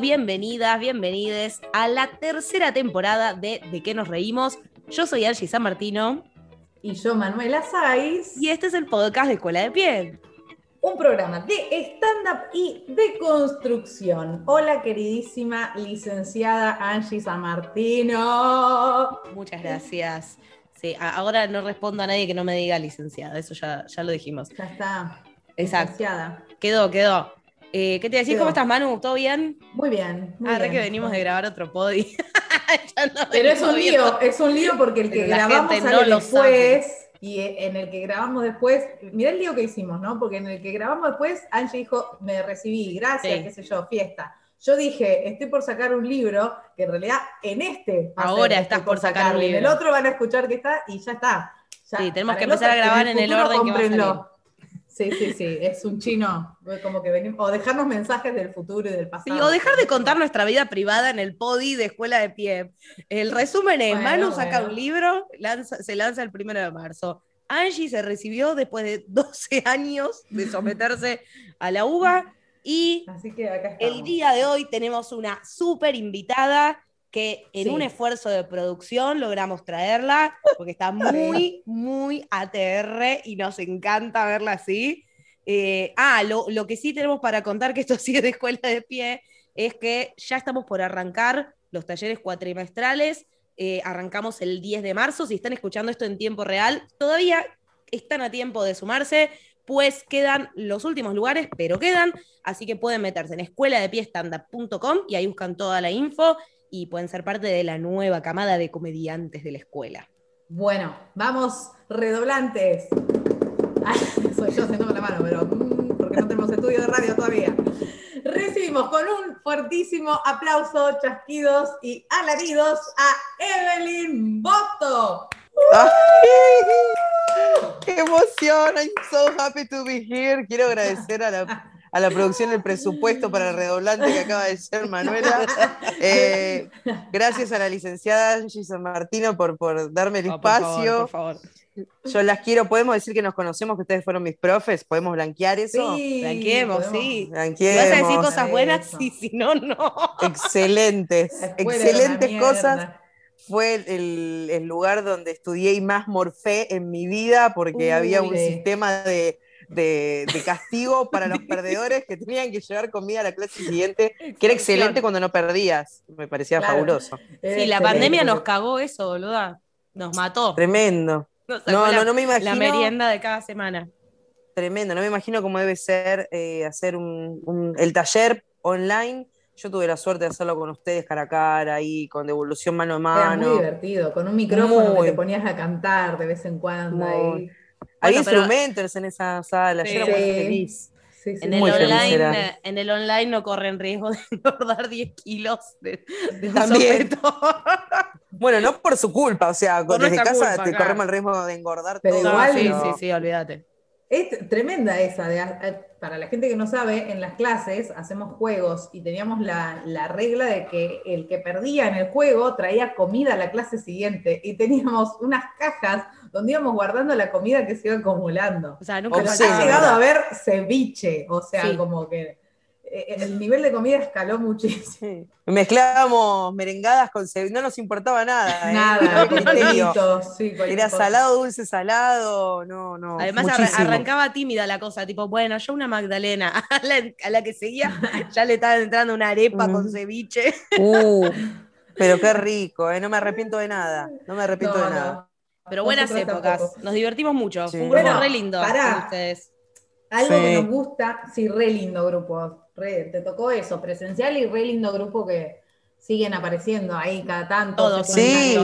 Bienvenidos, bienvenidas, bienvenides a la tercera temporada de De qué nos reímos. Yo soy Angie San Martino. Y yo, Manuela Saiz. Y este es el podcast de Escuela de Pie. Un programa de stand-up y de construcción. Hola, queridísima licenciada Angie San Martino. Muchas gracias. Sí, ahora no respondo a nadie que no me diga licenciada, eso ya, ya lo dijimos. Ya está. Exacto. Licenciada. Quedó, quedó. Eh, ¿Qué te decís? ¿Cómo estás, Manu? ¿Todo bien? Muy bien. Muy ah, que venimos de grabar otro podi. Pero es un lío, es un lío porque el que grabamos sale después y en el que grabamos después, mirá el lío que hicimos, ¿no? Porque en el que grabamos después, Angie dijo, me recibí, gracias, qué sé yo, fiesta. Yo dije, estoy por sacar un libro, que en realidad en este... Ahora estás por sacar un libro. En el otro van a escuchar que está y ya está. sí, tenemos que empezar a grabar en el, orden que va a Sí, sí, sí, es un chino, como que venimos, o dejarnos mensajes del futuro y del pasado. Sí, o dejar de contar nuestra vida privada en el podi de escuela de pie. El resumen es, Manu saca un libro, se lanza el primero de marzo. Angie se recibió después de 12 años de someterse a la uva y Así que el día de hoy tenemos una súper invitada que en un esfuerzo de producción logramos traerla, porque está muy, muy ATR y nos encanta verla así. Eh, ah, lo, que sí tenemos para contar, que esto sigue de escuela de pie, es que ya estamos por arrancar los talleres cuatrimestrales. Eh, arrancamos el 10 de marzo. Si están escuchando esto en tiempo real, todavía están a tiempo de sumarse, pues quedan los últimos lugares, pero quedan. Así que pueden meterse en escuela de y ahí buscan toda la info y pueden ser parte de la nueva camada de comediantes de la escuela. Bueno, vamos, redoblantes. soy yo haciendo con la mano, pero mm, porque no tenemos estudio de radio todavía. Recibimos con un fuertísimo aplauso, chasquidos y alaridos a Evelyn Boto. ¡Qué emoción! I'm so happy to be here. Quiero agradecer a la a la producción el presupuesto para el redoblante que acaba de ser Manuela. Eh, gracias a la licenciada Angie San Martino por, por darme el espacio. Por favor, Yo las quiero, podemos decir que nos conocemos, que ustedes fueron mis profes, podemos blanquear eso. Sí, blanqueemos, sí. Blanqueemos. ¿Vas a decir cosas buenas? Sí, si no, no. Excelentes, excelentes cosas fue el, lugar donde estudié y más morfé en mi vida porque había un sistema de, de, castigo para los perdedores que tenían que llevar comida a la clase siguiente, que era excelente cuando no perdías. Me parecía fabuloso. Sí, la pandemia nos cagó eso, boluda. Nos mató. Tremendo. no, no, no me imagino. La merienda de cada semana. Tremendo, no me imagino cómo debe ser eh, hacer un, el taller online. Yo tuve la suerte de hacerlo con ustedes cara a cara, ahí con devolución mano a mano. Era muy divertido, con un micrófono que te ponías a cantar de vez en cuando. Ahí. Hay instrumentos en esa sala, yo era muy feliz. en, el online, en el online no corren riesgo de engordar 10 kilos de, También. bueno, no por su culpa, o sea, desde casa te corremos el riesgo de engordar Pero todo. Igual, sí, sí, sí, olvídate. Es tremenda esa, de, para la gente que no sabe, en las clases hacemos juegos y teníamos la, la, regla de que el que perdía en el juego traía comida a la clase siguiente y teníamos unas cajas donde íbamos guardando la comida que se iba acumulando. O sea, nunca ha llegado a ver ceviche, o sea, como que eh, el nivel de comida escaló muchísimo. Mezclábamos merengadas con ceviche, no nos importaba nada. ¿eh? Nada, sí, Era salado, dulce, salado, no, no. Además arrancaba tímida la cosa, tipo, bueno, yo una Magdalena, a la, que seguía ya le estaba entrando una arepa con ceviche. Uh, pero qué rico, ¿eh? no me arrepiento de nada, no me arrepiento de nada. Pero buenas épocas. Nos divertimos mucho. Fue un grupo re lindo para ustedes. Algo que nos gusta, sí, re lindo grupo. te tocó eso, presencial y re lindo grupo que siguen apareciendo ahí cada tanto. Todos, sí.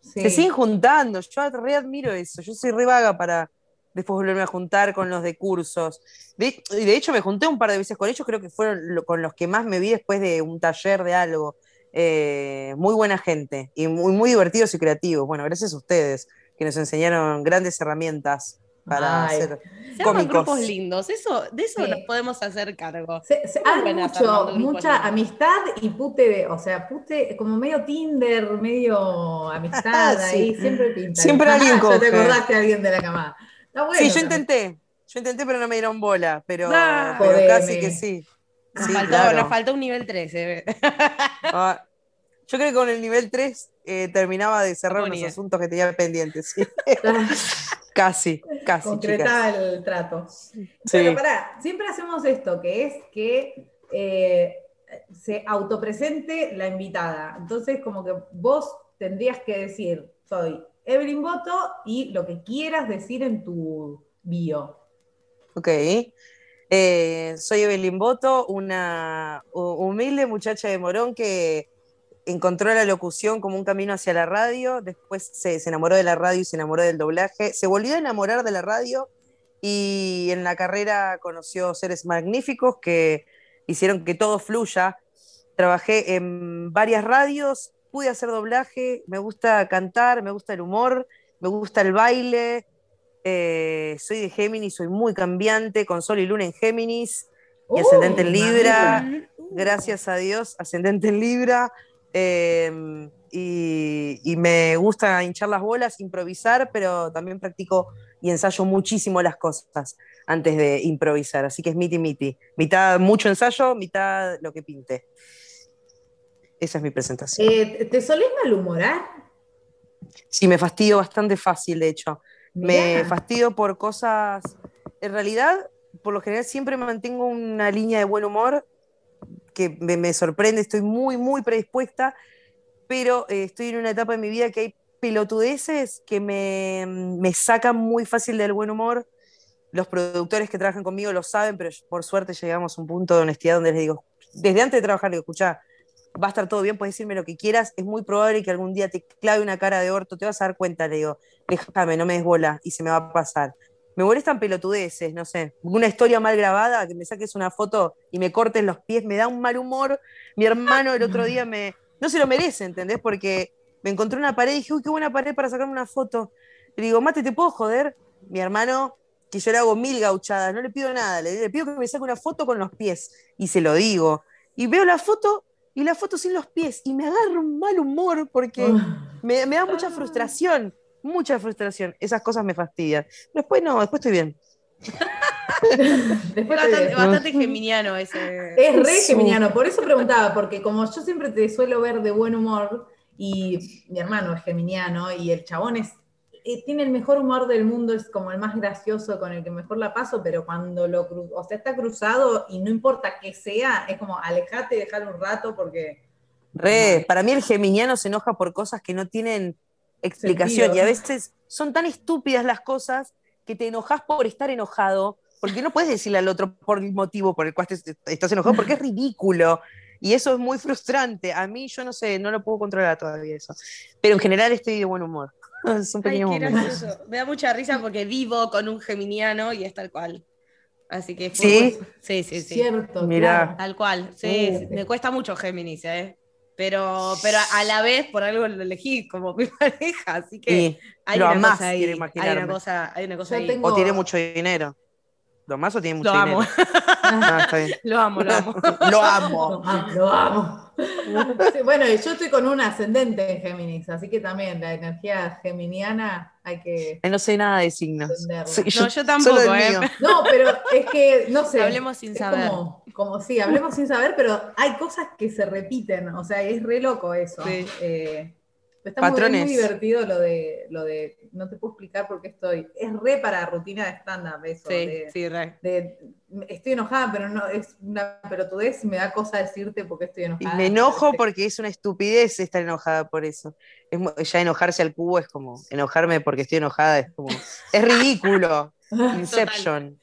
Se siguen juntando. Yo re admiro eso. Yo soy re vaga para después volverme a juntar con los de cursos. De, y de hecho me junté un par de veces con ellos, creo que fueron con los que más me vi después de un taller de algo. Eh, muy buena gente y muy, muy divertidos y creativos. Bueno, gracias a ustedes que nos enseñaron grandes herramientas para hacer cómicos. grupos lindos, eso, de eso nos podemos hacer cargo. hay mucho, mucha amistad y pute, o sea, pute como medio Tinder, medio amistad ahí, siempre pinta. Siempre alguien coge. te acordaste a alguien de la cama. sí, yo intenté, yo intenté pero no me dieron bola, pero, pero casi que sí. Nos, faltó, faltó, un nivel 3. Eh. Ah, yo creo que con el nivel 3 eh, terminaba de cerrar los asuntos que tenía pendientes. casi, casi. Concretaba el trato. Pero pará, siempre hacemos esto, que es que eh, se autopresente la invitada. Entonces, como que vos tendrías que decir, soy Evelyn Boto y lo que quieras decir en tu bio. Ok. Eh, soy Evelyn Boto, una humilde muchacha de Morón que encontró la locución como un camino hacia la radio, después se, enamoró de la radio y se enamoró del doblaje, se volvió a enamorar de la radio y en la carrera conoció seres magníficos que hicieron que todo fluya. Trabajé en varias radios, pude hacer doblaje, me gusta cantar, me gusta el humor, me gusta el baile. Eh, soy de Géminis, soy muy cambiante, con Sol y Luna en Géminis y ascendente en Libra. Gracias a Dios, ascendente en Libra. Em, y, me gusta hinchar las bolas, improvisar, pero también practico y ensayo muchísimo las cosas antes de improvisar. Así que es miti miti. Mitad mucho ensayo, mitad lo que pinte. Esa es mi presentación. Eh, ¿Te solés malhumorar? Sí, me fastidio bastante fácil, de hecho. Me fastidio por cosas. En realidad, por lo general, siempre mantengo una línea de buen humor que me, sorprende, estoy muy, muy predispuesta, pero eh, estoy en una etapa de mi vida que hay pelotudeces que me, me sacan muy fácil del buen humor. Los productores que trabajan conmigo lo saben, pero por suerte llegamos a un punto de honestidad donde les digo, desde antes de trabajar, digo, escucha, va a estar todo bien, puedes decirme lo que quieras, es muy probable que algún día te clave una cara de orto, te vas a dar cuenta, le digo, déjame, no me des bola y se me va a pasar me molestan pelotudeces, no sé, una historia mal grabada, que me saques una foto y me cortes los pies, me da un mal humor. Mi hermano el otro día me, no se lo merece, ¿entendés? Porque me encontré una pared y dije, uy, qué buena pared para sacarme una foto. Le digo, mate, ¿te puedo joder? Mi hermano, que yo le hago mil gauchadas, no le pido nada, le, pido que me saque una foto con los pies y se lo digo. Y veo la foto y la foto sin los pies y me agarro un mal humor porque me, me da mucha frustración mucha frustración. Esas cosas me fastidian. Después no, después estoy bien. después bastante, bastante, geminiano ese. Es re geminiano, por eso preguntaba, porque como yo siempre te suelo ver de buen humor, y mi hermano es geminiano, y el chabón es, eh, tiene el mejor humor del mundo, es como el más gracioso, con el que mejor la paso, pero cuando lo o sea, está cruzado y no importa que sea, es como alejate y dejar un rato porque. Re, para mí el geminiano se enoja por cosas que no tienen explicación. Y a veces son tan estúpidas las cosas que te enojas por estar enojado, porque no puedes decirle al otro por el motivo por el cual estás enojado, porque es ridículo. Y eso es muy frustrante. A mí, yo no sé, no lo puedo controlar todavía eso. Pero en general estoy de buen humor. Es un pequeño Me da mucha risa porque vivo con un geminiano y es tal cual. Así que sí, sí, sí, sí. Cierto, Mira. Tal cual. Sí, uh. me cuesta mucho Géminis, ¿eh? Pero, pero a la vez por algo lo elegí como mi pareja, así que hay, una cosa ahí, hay una cosa, hay una cosa ahí. O tiene mucho dinero. ¿Lo más o tiene mucho lo amo. dinero? Ah, lo amo, lo amo. lo amo. Lo amo. bueno, yo estoy con un ascendente en Géminis, así que también la energía geminiana hay que. No sé nada de signos. no, yo tampoco, ¿eh? No, pero es que, no sé. Hablemos sin saber. Como, como sí, hablemos sin saber, pero hay cosas que se repiten, o sea, es re loco eso. Eh, está Muy, divertido lo de, lo de, no te puedo explicar por qué estoy, es re para rutina de stand-up eso. Sí, sí, re. estoy enojada, pero no, es una pelotudez y me da cosa decirte por qué estoy enojada. Y me enojo porque es una estupidez estar enojada por eso. Es, ya enojarse al cubo es como, enojarme porque estoy enojada es como, es ridículo. Inception.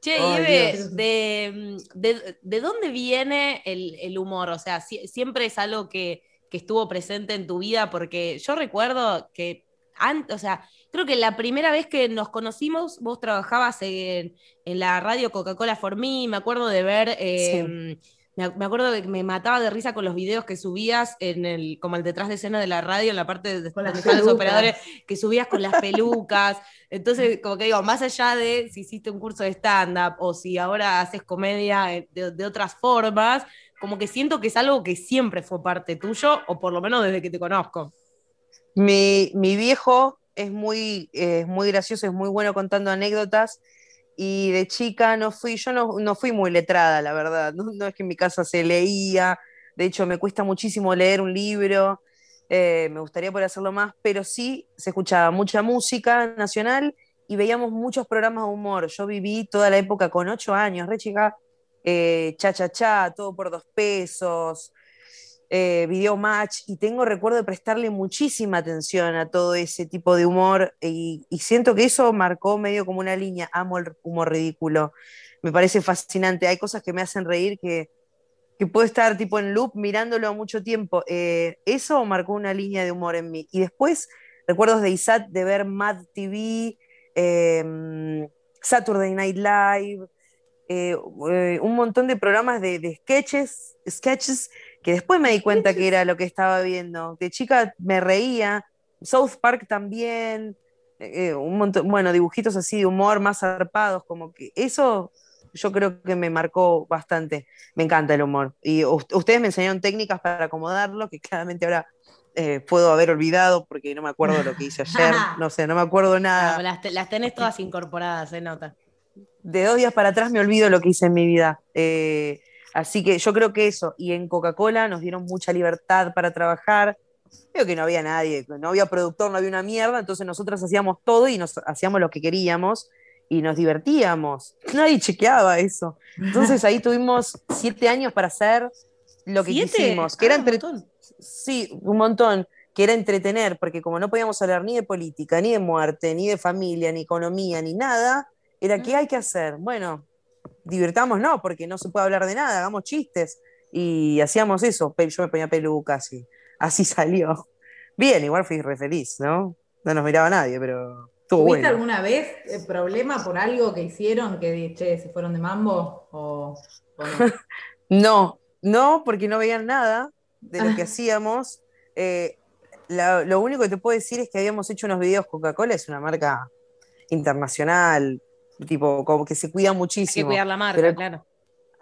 Che, y de, de, dónde viene el, humor? O sea, siempre es algo que, estuvo presente en tu vida, porque yo recuerdo que antes, o sea, creo que la primera vez que nos conocimos, vos trabajabas en, la radio Coca-Cola for Me, me acuerdo de ver em, me, acuerdo que me mataba de risa con los videos que subías en el, como el detrás de escena de la radio, en la parte de, los operadores, que subías con las pelucas. Entonces, como que digo, más allá de si hiciste un curso de stand-up o si ahora haces comedia eh, de, otras formas, como que siento que es algo que siempre fue parte tuyo, o por lo menos desde que te conozco. Mi, viejo es muy, muy gracioso, es muy bueno contando anécdotas y de chica no fui, yo no, fui muy letrada, la verdad. No, es que en mi casa se leía, de hecho me cuesta muchísimo leer un libro, eh, me gustaría poder hacerlo más, pero sí se escuchaba mucha música nacional y veíamos muchos programas de humor. Yo viví toda la época con ocho años, re chica, eh, cha cha cha, todo por dos pesos, eh, video match, y tengo recuerdo de prestarle muchísima atención a todo ese tipo de humor, y, siento que eso marcó medio como una línea, amo el humor ridículo, me parece fascinante, hay cosas que me hacen reír que, que puedo estar tipo en loop mirándolo mucho tiempo, eh, eso marcó una línea de humor en mí, y después recuerdos de Isat de ver Mad TV, em, Saturday Night Live, eh, un montón de programas de, de sketches, sketches que después me di cuenta que era lo que estaba viendo. De chica me reía, South Park también, eh, un montón, bueno, dibujitos así de humor más zarpados, como que eso yo creo que me marcó bastante. Me encanta el humor. Y ustedes me enseñaron técnicas para acomodarlo, que claramente ahora eh, puedo haber olvidado porque no me acuerdo lo que hice ayer. No sé, no me acuerdo nada. las, tenés todas incorporadas, se nota. De dos días para atrás me olvido lo que hice en mi vida. Eh, Así que yo creo que eso, y en Coca-Cola nos dieron mucha libertad para trabajar. Creo que no había nadie, no había productor, no había una mierda, entonces nosotros hacíamos todo y nos hacíamos lo que queríamos y nos divertíamos. Nadie chequeaba eso. Entonces ahí tuvimos siete años para hacer lo que quisimos, que era ah, entre... un Sí, un montón, que era entretener, porque como no podíamos hablar ni de política, ni de muerte, ni de familia, ni economía, ni nada, era qué hay que hacer. Bueno, divirtamos, no, porque no se puede hablar de nada, hagamos chistes. Y hacíamos eso, yo me ponía pelucas y así salió. Bien, igual fui re feliz, ¿no? No nos miraba nadie, pero ¿Tuviste alguna vez el problema por algo que hicieron que, che, se fueron de mambo? ¿O, no? no, porque no veían nada de lo que hacíamos. Eh, lo único que te puedo decir es que habíamos hecho unos videos, Coca-Cola es una marca internacional, tipo, como que se cuida muchísimo. Hay que cuidar la marca, claro.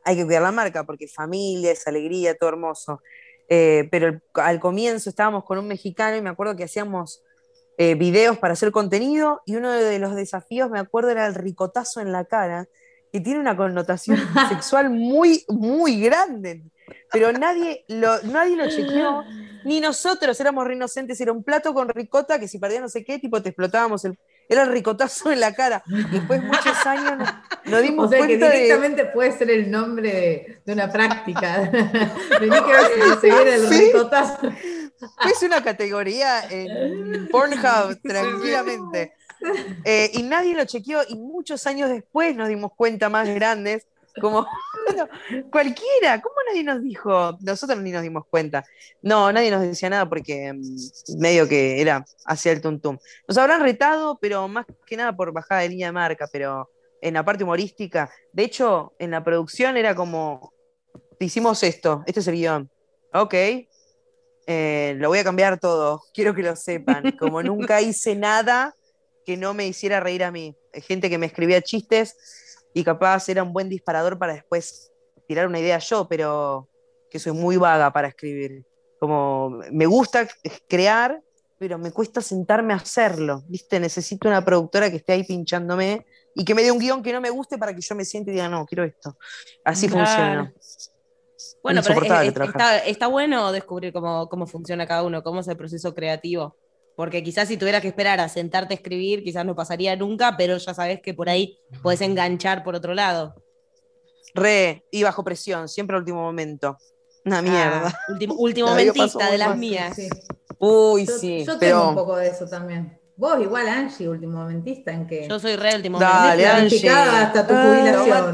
Hay que cuidar la marca porque familia, es alegría, todo hermoso. Eh, pero al comienzo estábamos con un mexicano y me acuerdo que hacíamos eh, videos para hacer contenido y uno de los desafíos, me acuerdo, era el ricotazo en la cara, que tiene una connotación sexual muy, muy grande. Pero nadie lo, nadie lo chequeó, ni nosotros éramos re inocentes, era un plato con ricota que si perdía no sé qué, tipo te explotábamos el, era el ricotazo en la cara. Después muchos años nos, dimos o sea, que directamente puede ser el nombre de, una práctica. Vení que se viene el ricotazo. Es una categoría en Pornhub, tranquilamente. Eh, y nadie lo chequeó y muchos años después nos dimos cuenta más grandes como, cualquiera, ¿cómo nadie nos dijo? Nosotros ni nos dimos cuenta. No, nadie nos decía nada porque mm, medio que era hacia el tuntum. Nos habrán retado, pero más que nada por bajada de línea de marca, pero en la parte humorística. De hecho, en la producción era como, hicimos esto, este es el guion. Ok, eh, lo voy a cambiar todo, quiero que lo sepan. Como nunca hice nada que no me hiciera reír a mí. Gente que me escribía chistes y capaz era un buen disparador para después tirar una idea yo, pero que soy muy vaga para escribir. Como me gusta crear, pero me cuesta sentarme a hacerlo, ¿viste? Necesito una productora que esté ahí pinchándome y que me dé un guion que no me guste para que yo me siente y diga, no, quiero esto. Así funciona. Bueno, pero está, está, bueno descubrir cómo, cómo funciona cada uno, cómo es el proceso creativo porque quizás si tuvieras que esperar a sentarte a escribir, quizás no pasaría nunca, pero ya sabes que por ahí puedes enganchar por otro lado. Re, y bajo presión, siempre al último momento. Una ah, mierda. último, momentista de las mías. Uy, sí. Yo tengo un poco de eso también. Vos igual, Angie, último momentista, ¿en qué? Yo soy re último Dale, Angie. hasta tu jubilación.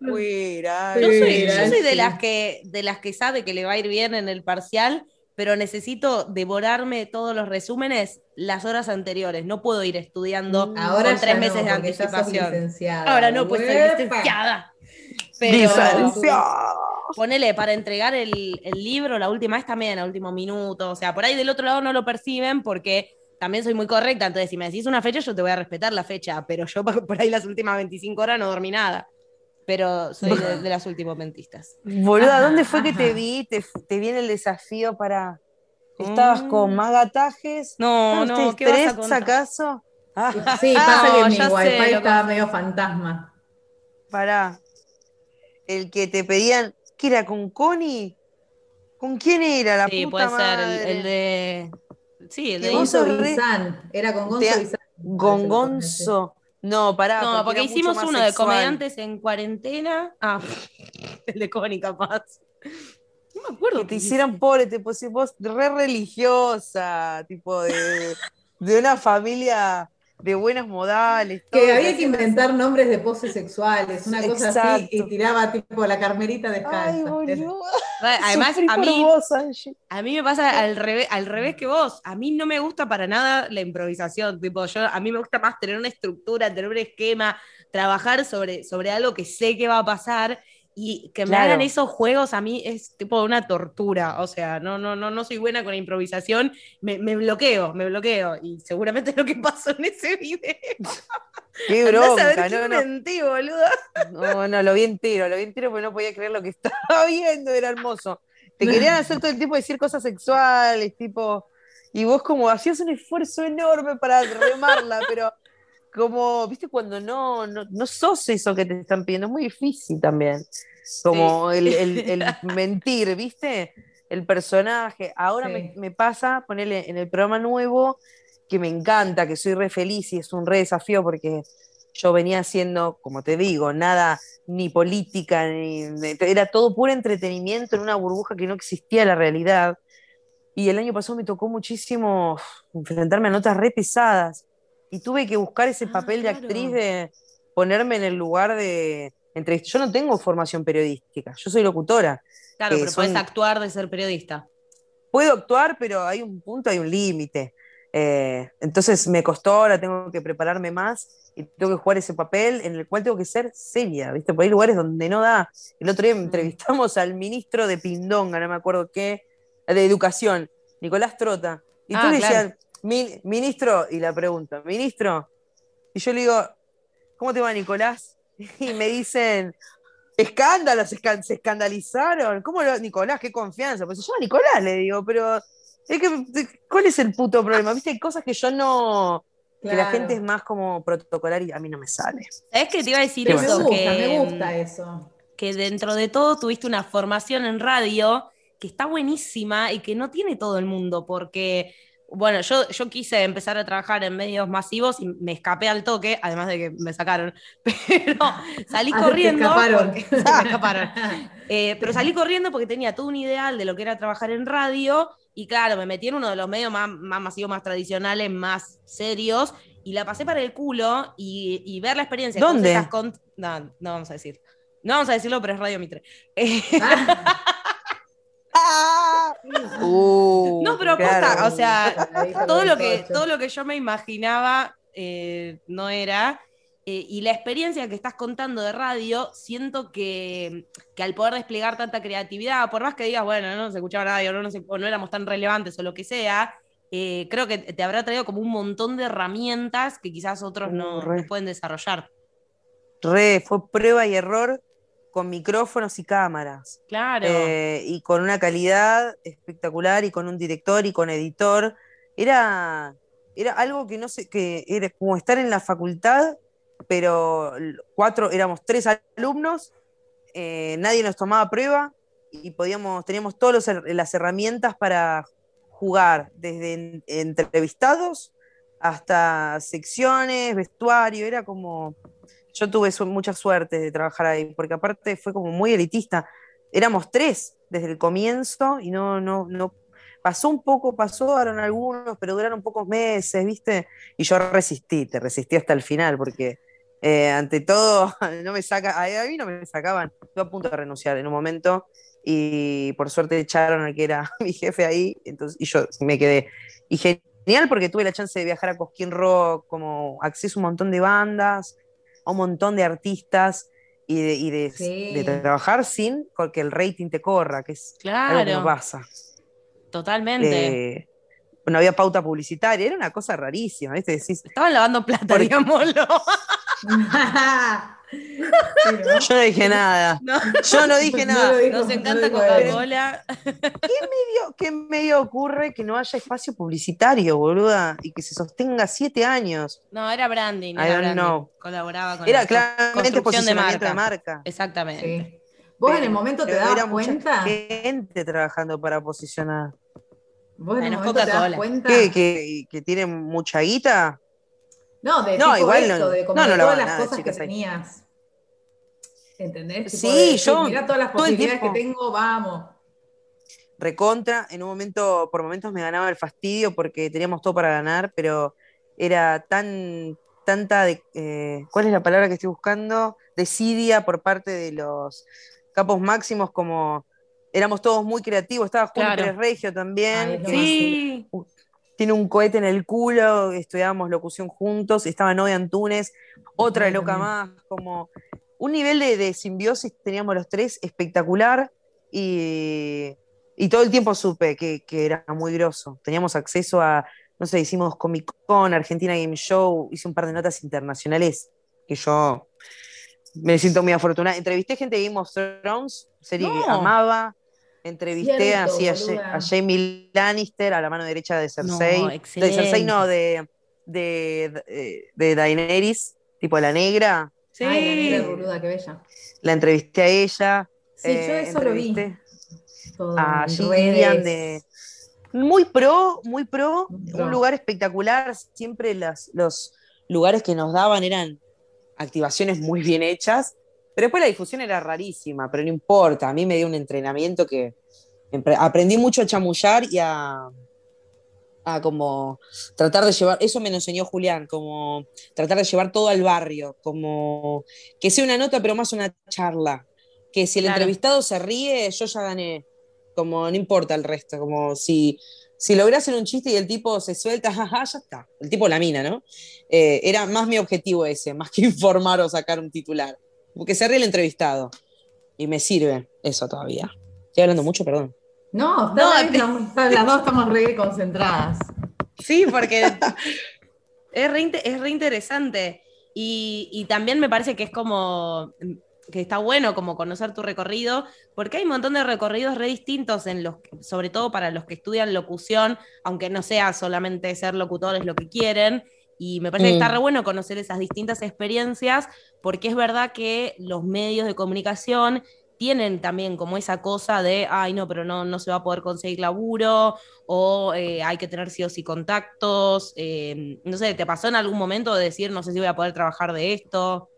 fuera, yo soy, yo soy de las que de las que sabe que le va a ir bien en el parcial pero necesito devorarme todos los resúmenes las horas anteriores. No puedo ir estudiando mm, Ahora con tres meses de anticipación. Ahora no, pues soy licenciada. Pero ponele para entregar el, libro, la última vez también, al último minuto. O sea, por ahí del otro lado no lo perciben porque también soy muy correcta. Entonces, si me decís una fecha, yo te voy a respetar la fecha. Pero yo por ahí las últimas 25 horas no dormí nada pero soy de, las últimas mentistas. Boluda, ¿dónde fue que te vi? ¿Te, te viene el desafío para. ¿Estabas con mm. más gatajes? No, no, ¿qué vas a acaso? Sí, pasa que mi wifi estaba medio fantasma. Pará. El que te pedían, ¿qué era con Connie? ¿Con quién era la sí, puede ser, el, de. Sí, el de Gonzo Bizán. Era con Gonzo Bizán. Con Gonzo. No, pará. No, porque, hicimos uno de comediantes en cuarentena. Ah, el de Connie, capaz. No me acuerdo. Que te hicieran pobre, te vos re religiosa, tipo de, de una familia de buenos modales. que había que inventar nombres de poses sexuales, una cosa así, y tiraba tipo la carmerita descalza. Además, a mí, a mí me pasa al revés, al revés que vos. A mí no me gusta para nada la improvisación. Tipo, yo, a mí me gusta más tener una estructura, tener un esquema, trabajar sobre, sobre algo que sé que va a pasar y que me hagan esos juegos a mí es tipo una tortura. O sea, no, no, no, no soy buena con la improvisación. Me, bloqueo, me bloqueo. Y seguramente es lo que pasó en ese video. Qué bronca, no, no. Mentí, boludo. No, no, lo vi entero, lo vi entero porque no podía creer lo que estaba viendo, era hermoso. Te querían hacer todo el tiempo decir cosas sexuales, tipo, y vos como hacías un esfuerzo enorme para remarla, pero como, viste, cuando no, no, sos eso que te están pidiendo, es muy difícil también. Como el, mentir, viste, el personaje. Ahora me, pasa ponerle en el programa nuevo, que me encanta, que soy re feliz y es un re desafío porque yo venía haciendo, como te digo, nada ni política, ni, era todo puro entretenimiento en una burbuja que no existía la realidad. Y el año pasado me tocó muchísimo enfrentarme a notas re pesadas y tuve que buscar ese ah, papel de actriz de ponerme en el lugar de entrevista. Yo no tengo formación periodística, yo soy locutora. Claro, pero puedes actuar de ser periodista. Puedo actuar, pero hay un punto, hay un límite. Eh, entonces me costó, ahora tengo que prepararme más y tengo que jugar ese papel en el cual tengo que ser seria, ¿viste? Porque hay lugares donde no da. El otro día mm. entrevistamos al ministro de Pindonga, no me acuerdo qué, de Educación, Nicolás Trota. Y tú ah, le ministro, y la pregunta, ministro, y yo le digo, ¿cómo te va Nicolás? Y me dicen, escándalos, se escandalizaron. ¿Cómo lo, Nicolás? Qué confianza. Pues se llama Nicolás, le digo, pero ¿cuál es el puto problema? Viste, hay cosas que yo no. Que la gente es más como protocolar y a mí no me sale. ¿Sabes que te iba a decir eso? Me gusta, que, me gusta eso. Que dentro de todo tuviste una formación en radio que está buenísima y que no tiene todo el mundo, porque bueno, yo, yo quise empezar a trabajar en medios masivos y me escapé al toque, además de que me sacaron, pero salí ah, corriendo. escaparon. me escaparon. Eh, pero salí corriendo porque tenía todo un ideal de lo que era trabajar en radio y claro, me metí en uno de los medios más, masivos, más tradicionales, más serios y la pasé para el culo y, ver la experiencia. ¿Dónde? Con... No, no vamos a decir. No vamos a decirlo, pero es Radio Mitre. Ah. Uh, no, pero o sea, todo lo, que, todo lo que yo me imaginaba eh, no era. Eh, y la experiencia que estás contando de radio, siento que, al poder desplegar tanta creatividad, por más que digas, bueno, no se escuchaba radio, no, no, no éramos tan relevantes o lo que sea, eh, creo que te habrá traído como un montón de herramientas que quizás otros no, no pueden desarrollar. Re, fue prueba y error con micrófonos y cámaras. Claro. Eh, y con una calidad espectacular y con un director y con editor. Era, era algo que no sé, que era como estar en la facultad, pero cuatro, éramos tres alumnos, eh, nadie nos tomaba prueba y podíamos, teníamos todas las herramientas para jugar, desde entrevistados hasta secciones, vestuario, era como yo tuve mucha suerte de trabajar ahí, porque aparte fue como muy elitista. Éramos tres desde el comienzo y no, no, no. Pasó un poco, pasaron algunos, pero duraron pocos meses, ¿viste? Y yo resistí, te resistí hasta el final, porque eh, ante todo, no me saca, a mí no me sacaban. Estuve a punto de renunciar en un momento y por suerte echaron al que era mi jefe ahí, entonces, y yo me quedé. Y genial porque tuve la chance de viajar a Cosquín Rock, como acceso a un montón de bandas, un montón de artistas y de, trabajar sin que el rating te corra, que es claro. algo que pasa. Totalmente. Eh, no había pauta publicitaria, era una cosa rarísima, ¿viste? Estaban lavando plata, digámoslo. Yo no dije nada. Yo no dije nada. Nos encanta Coca-Cola. ¿Qué medio, ocurre que no haya espacio publicitario, boluda? Y que se sostenga siete años. No, era branding. Era branding. Colaboraba con Era claramente posicionamiento de marca. Exactamente. ¿Vos en el momento te dabas cuenta? gente trabajando para posicionar. ¿Vos en el momento te das cuenta? ¿Que, que tiene mucha guita? No, de no, igual no, de como todas las cosas que tenías. ¿Entendés? sí, yo. Mira todas las posibilidades que tengo, vamos. Recontra, en un momento, por momentos me ganaba el fastidio porque teníamos todo para ganar, pero era tan, tanta de, eh, ¿cuál es la palabra que estoy buscando? Desidia por parte de los capos máximos como éramos todos muy creativos, estaba Juan Pérez Regio también. sí tiene un cohete en el culo, estudiábamos locución juntos, estaba Noé Antunes, otra loca más, como un nivel de, simbiosis teníamos los tres espectacular y, todo el tiempo supe que, era muy groso. Teníamos acceso a, no sé, hicimos Comic Con, Argentina Game Show, hice un par de notas internacionales que yo me siento muy afortunada. Entrevisté gente de Game of Thrones, serie que amaba. Entrevisté así a, Jamie Lannister, a la mano derecha de Cersei. No, de Cersei no, de, de, de, Daenerys, tipo la negra. Sí. la negra boluda, qué bella. La entrevisté a ella. Sí, yo eh, eso lo vi. a Gillian de. Muy pro, muy pro, un lugar espectacular. Siempre las, los lugares que nos daban eran activaciones muy bien hechas pero después la difusión era rarísima, pero no importa. A mí me dio un entrenamiento que aprendí mucho a chamullar y a, a como tratar de llevar, eso me lo enseñó Julián, como tratar de llevar todo al barrio, como que sea una nota pero más una charla, que si el entrevistado se ríe, yo ya gané, como no importa el resto, como si, si hacer un chiste y el tipo se suelta, jaja, ya está, el tipo la mina, ¿no? Eh, era más mi objetivo ese, más que informar o sacar un titular que se ríe el entrevistado. Y me sirve eso todavía. Estoy hablando mucho, perdón. No, no las dos estamos re concentradas. Sí, porque es, re, es interesante. Y, también me parece que es como que está bueno como conocer tu recorrido, porque hay un montón de recorridos re distintos en los, sobre todo para los que estudian locución, aunque no sea solamente ser locutores lo que quieren, y me parece que está mm. re bueno conocer esas distintas experiencias, porque es verdad que los medios de comunicación tienen también como esa cosa de, ay, no, pero no, no se va a poder conseguir laburo, o eh, hay que tener sí o sí contactos. Em, no sé, ¿te pasó en algún momento de decir, no sé si voy a poder trabajar de esto?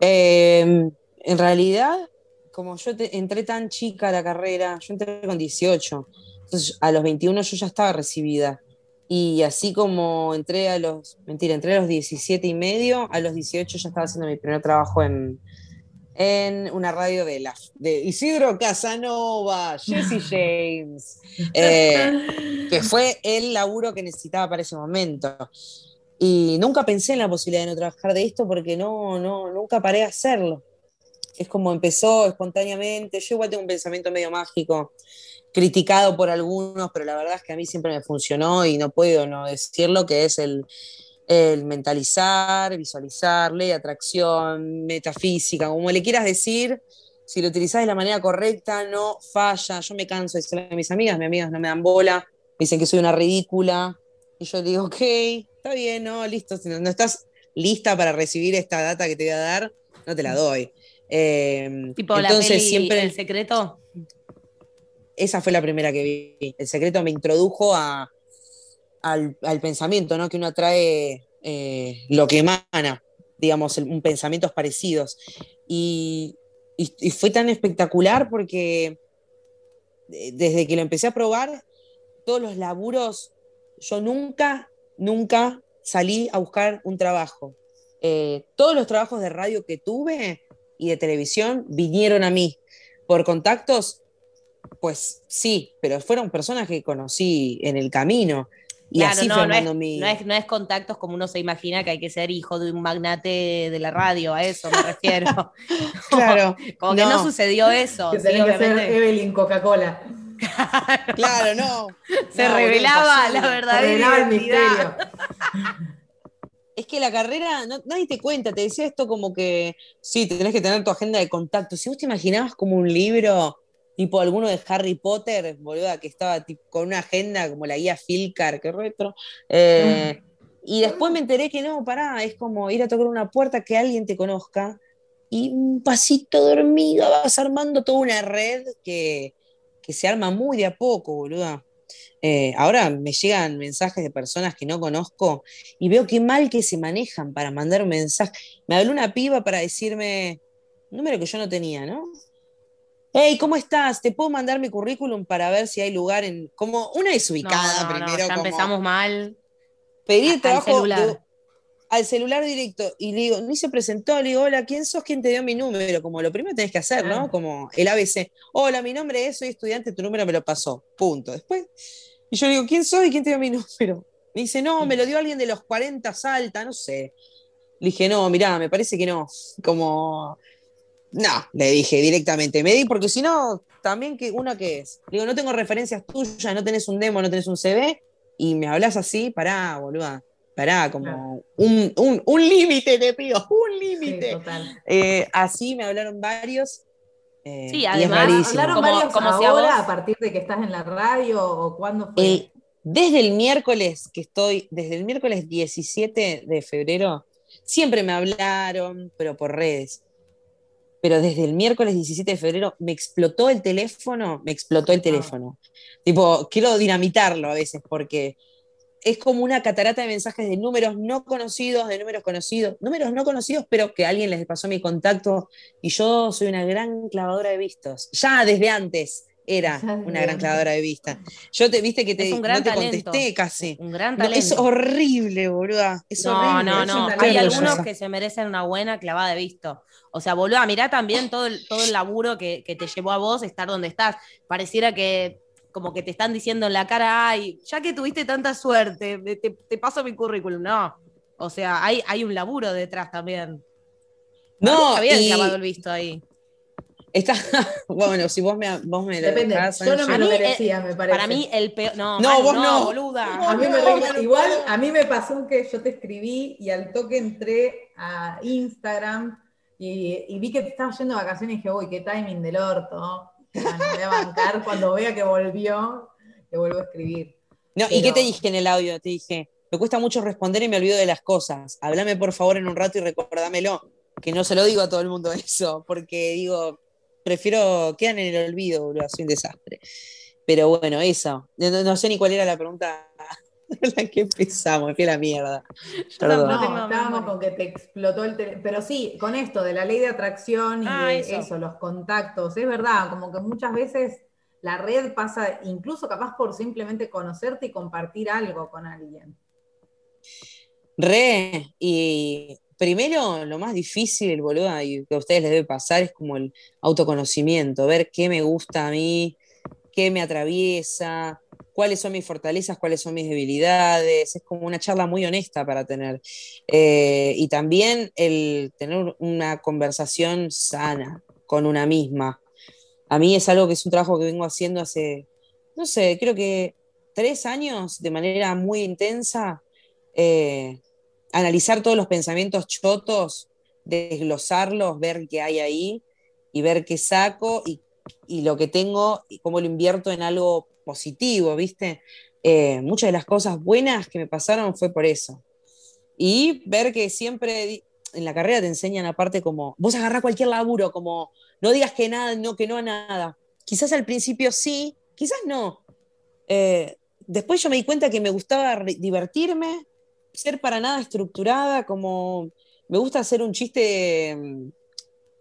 Em, en realidad, como yo entré tan chica a la carrera, yo entré con 18, entonces a los 21 yo ya estaba recibida. Y así como entré a los, mentira, entré a los 17 y medio, a los 18 ya estaba haciendo mi primer trabajo en, en una radio de, la, de Isidro Casanova, Jesse James, eh, que fue el laburo que necesitaba para ese momento. Y nunca pensé en la posibilidad de no trabajar de esto porque no, no, nunca paré a hacerlo. Es como empezó espontáneamente. Yo igual tengo un pensamiento medio mágico criticado por algunos, pero la verdad es que a mí siempre me funcionó y no puedo no decirlo, que es el, mentalizar, visualizar, ley de atracción, metafísica, como le quieras decir, si lo utilizás de la manera correcta, no falla. Yo me canso de decirle a mis amigas, mis amigas no me dan bola, me dicen que soy una ridícula, y yo digo, ok, está bien, no, listo, si no, estás lista para recibir esta data que te voy a dar, no te la doy. Eh, tipo entonces, siempre... el secreto esa fue la primera que vi. El secreto me introdujo a, al, pensamiento, ¿no? Que uno trae eh, lo que emana, digamos, un pensamientos parecidos. Y, fue tan espectacular porque desde que lo empecé a probar, todos los laburos, yo nunca, nunca salí a buscar un trabajo. Eh, todos los trabajos de radio que tuve y de televisión vinieron a mí por contactos pues sí, pero fueron personas que conocí en el camino. Y así no, no es, mi... no, es, no es contactos como uno se imagina que hay que ser hijo de un magnate de la radio, a eso me refiero. claro. como, que no sucedió eso. Que tenía que ser Evelyn Coca-Cola. claro, no. Se revelaba la verdad. Se revelaba el misterio. es que la carrera, nadie te cuenta, te decía esto como que, sí, tenés que tener tu agenda de contacto. Si vos te imaginabas como un libro, tipo alguno de Harry Potter, boluda, que estaba con una agenda como la guía Filcar, que retro. Eh, y después me enteré que no, pará, es como ir a tocar una puerta que alguien te conozca y un pasito de hormiga vas armando toda una red que, que se arma muy de a poco, boluda. Eh, ahora me llegan mensajes de personas que no conozco y veo qué mal que se manejan para mandar un mensaje. Me habló una piba para decirme, un número que yo no tenía, ¿no? Hey, ¿cómo estás? ¿Te puedo mandar mi currículum para ver si hay lugar en. Como una desubicada primero. ya empezamos mal. Pedir trabajo al celular directo y le digo, ni se presentó, le digo, hola, ¿quién sos? ¿Quién te dio mi número? Como lo primero tenés que hacer, ¿no? Como el ABC. Hola, mi nombre es, soy estudiante, tu número me lo pasó. Punto. Después, y yo le digo, ¿quién soy? ¿Quién te dio mi número? Me dice, no, me lo dio alguien de los 40 salta, no sé. Le dije, no, mirá, me parece que no. Como, no, le dije directamente, me di, porque si no, también que una que es. Le digo, no tengo referencias tuyas, no tenés un demo, no tenés un CV, y me hablas así, pará, boluda. Pará, como un, un, límite, te pido, un límite. Eh, así me hablaron varios. Eh, sí, además, hablaron varios como ahora, a partir de que estás en la radio o cuándo fue. desde el miércoles que estoy, desde el miércoles 17 de febrero, siempre me hablaron, pero por redes. Pero desde el miércoles 17 de febrero me explotó el teléfono, me explotó el ah. teléfono. Tipo, quiero dinamitarlo a veces porque es como una catarata de mensajes de números no conocidos, de números conocidos, números no conocidos, pero que alguien les pasó mi contacto y yo soy una gran clavadora de vistos. Ya desde antes era una gran clavadora de vistas. Yo te viste que te, no te contesté casi. Un gran talento. es horrible, boluda. Es no, horrible. no, no. Hay algunos que se merecen una buena clavada de visto. O sea, boluda, mirá también todo el, todo el laburo que, que te llevó a vos estar donde estás. Pareciera que como que te están diciendo en la cara, ay, ya que tuviste tanta suerte, te, paso mi currículum. No, o sea, hay, hay un laburo detrás también. No, había y... el visto ahí. Está, bueno, si vos me, vos me Depende. yo no me lo merecía, me parece. Para mí, el peor. No, no vos no, boluda. a mí me igual, a mí me pasó que yo te escribí y al toque entré a Instagram y, y vi que te estabas yendo de vacaciones y dije, uy, qué timing del orto voy a bancar cuando vea que volvió, te vuelvo a escribir. No, ¿y qué te dije en el audio? Te dije, me cuesta mucho responder y me olvido de las cosas. Háblame por favor en un rato y recordámelo. Que no se lo digo a todo el mundo eso, porque digo, prefiero, quedan en el olvido, boludo, soy un desastre. Pero bueno, eso. No, sé ni cuál era la pregunta la que empezamos, a la mierda. Perdón. No, estábamos con que te explotó el teléfono. Pero sí, con esto de la ley de atracción y ah, de eso. los contactos, es verdad, como que muchas veces la red pasa, incluso capaz por simplemente conocerte y compartir algo con alguien. Re, y primero lo más difícil, boludo, y que a ustedes les debe pasar es como el autoconocimiento, ver qué me gusta a mí, qué me atraviesa, cuáles son mis fortalezas, cuáles son mis debilidades. Es como una charla muy honesta para tener. Eh, y también el tener una conversación sana con una misma. A mí es algo que es un trabajo que vengo haciendo hace, no sé, creo que tres años de manera muy intensa. Eh, analizar todos los pensamientos chotos, desglosarlos, ver qué hay ahí y ver qué saco y, y lo que tengo y cómo lo invierto en algo positivo, ¿viste? Eh, muchas de las cosas buenas que me pasaron fue por eso. Y ver que siempre en la carrera te enseñan aparte como, vos agarrás cualquier laburo, como no digas que nada, no, que no a nada. Quizás al principio sí, quizás no. Eh, después yo me di cuenta que me gustaba divertirme, ser para nada estructurada, como me gusta hacer un chiste, mm,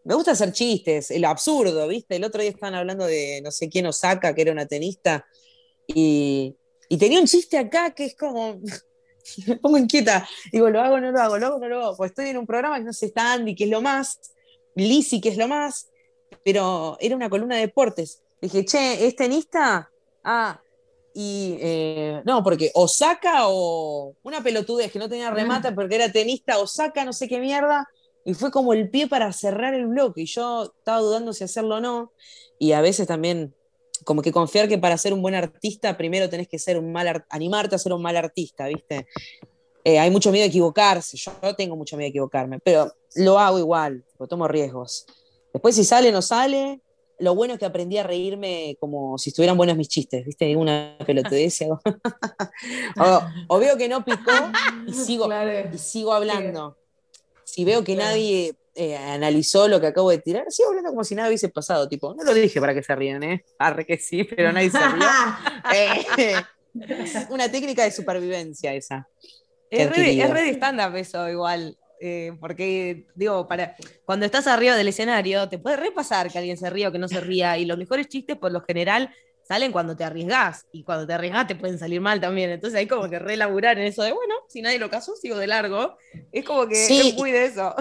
me gusta hacer chistes, el absurdo, ¿viste? El otro día estaban hablando de no sé quién Osaka, que era una tenista, y, tenía un chiste acá que es como, me pongo inquieta, digo, lo hago, no lo hago, lo hago, no lo hago, pues estoy en un programa que no sé, está Andy, que es lo más, Lizzie, que es lo más, pero era una columna de deportes. Dije, che, ¿es tenista? Ah, y eh, no, porque Osaka o una pelotudez que no tenía remata porque era tenista, Osaka, no sé qué mierda, y fue como el pie para cerrar el bloque, y yo estaba dudando si hacerlo o no, y a veces también como que confiar que para ser un buen artista primero tenés que ser un mal animarte a ser un mal artista, ¿viste? Eh, hay mucho miedo de equivocarse, yo tengo mucho miedo de equivocarme, pero lo hago igual, tomo riesgos. Después si sale o no sale, lo bueno es que aprendí a reírme como si estuvieran buenos mis chistes, ¿viste? Una pelotudez o, o veo que no picó y sigo, y sigo hablando. Si veo que nadie eh, analizó lo que acabo de tirar, sigo hablando como si nada hubiese pasado, tipo, no lo dije para que se rían, ¿eh? Arre que sí, pero nadie se rió. Eh, una técnica de supervivencia esa. Es re, es de stand-up eso, igual. Eh, porque, digo, para, cuando estás arriba del escenario, te puede repasar que alguien se ríe o que no se ría. Y los mejores chistes, por lo general, salen cuando te arriesgás. Y cuando te arriesgás, te pueden salir mal también. Entonces hay como que relaburar en eso de, bueno, si nadie lo casó, sigo de largo. Es como que es muy de eso.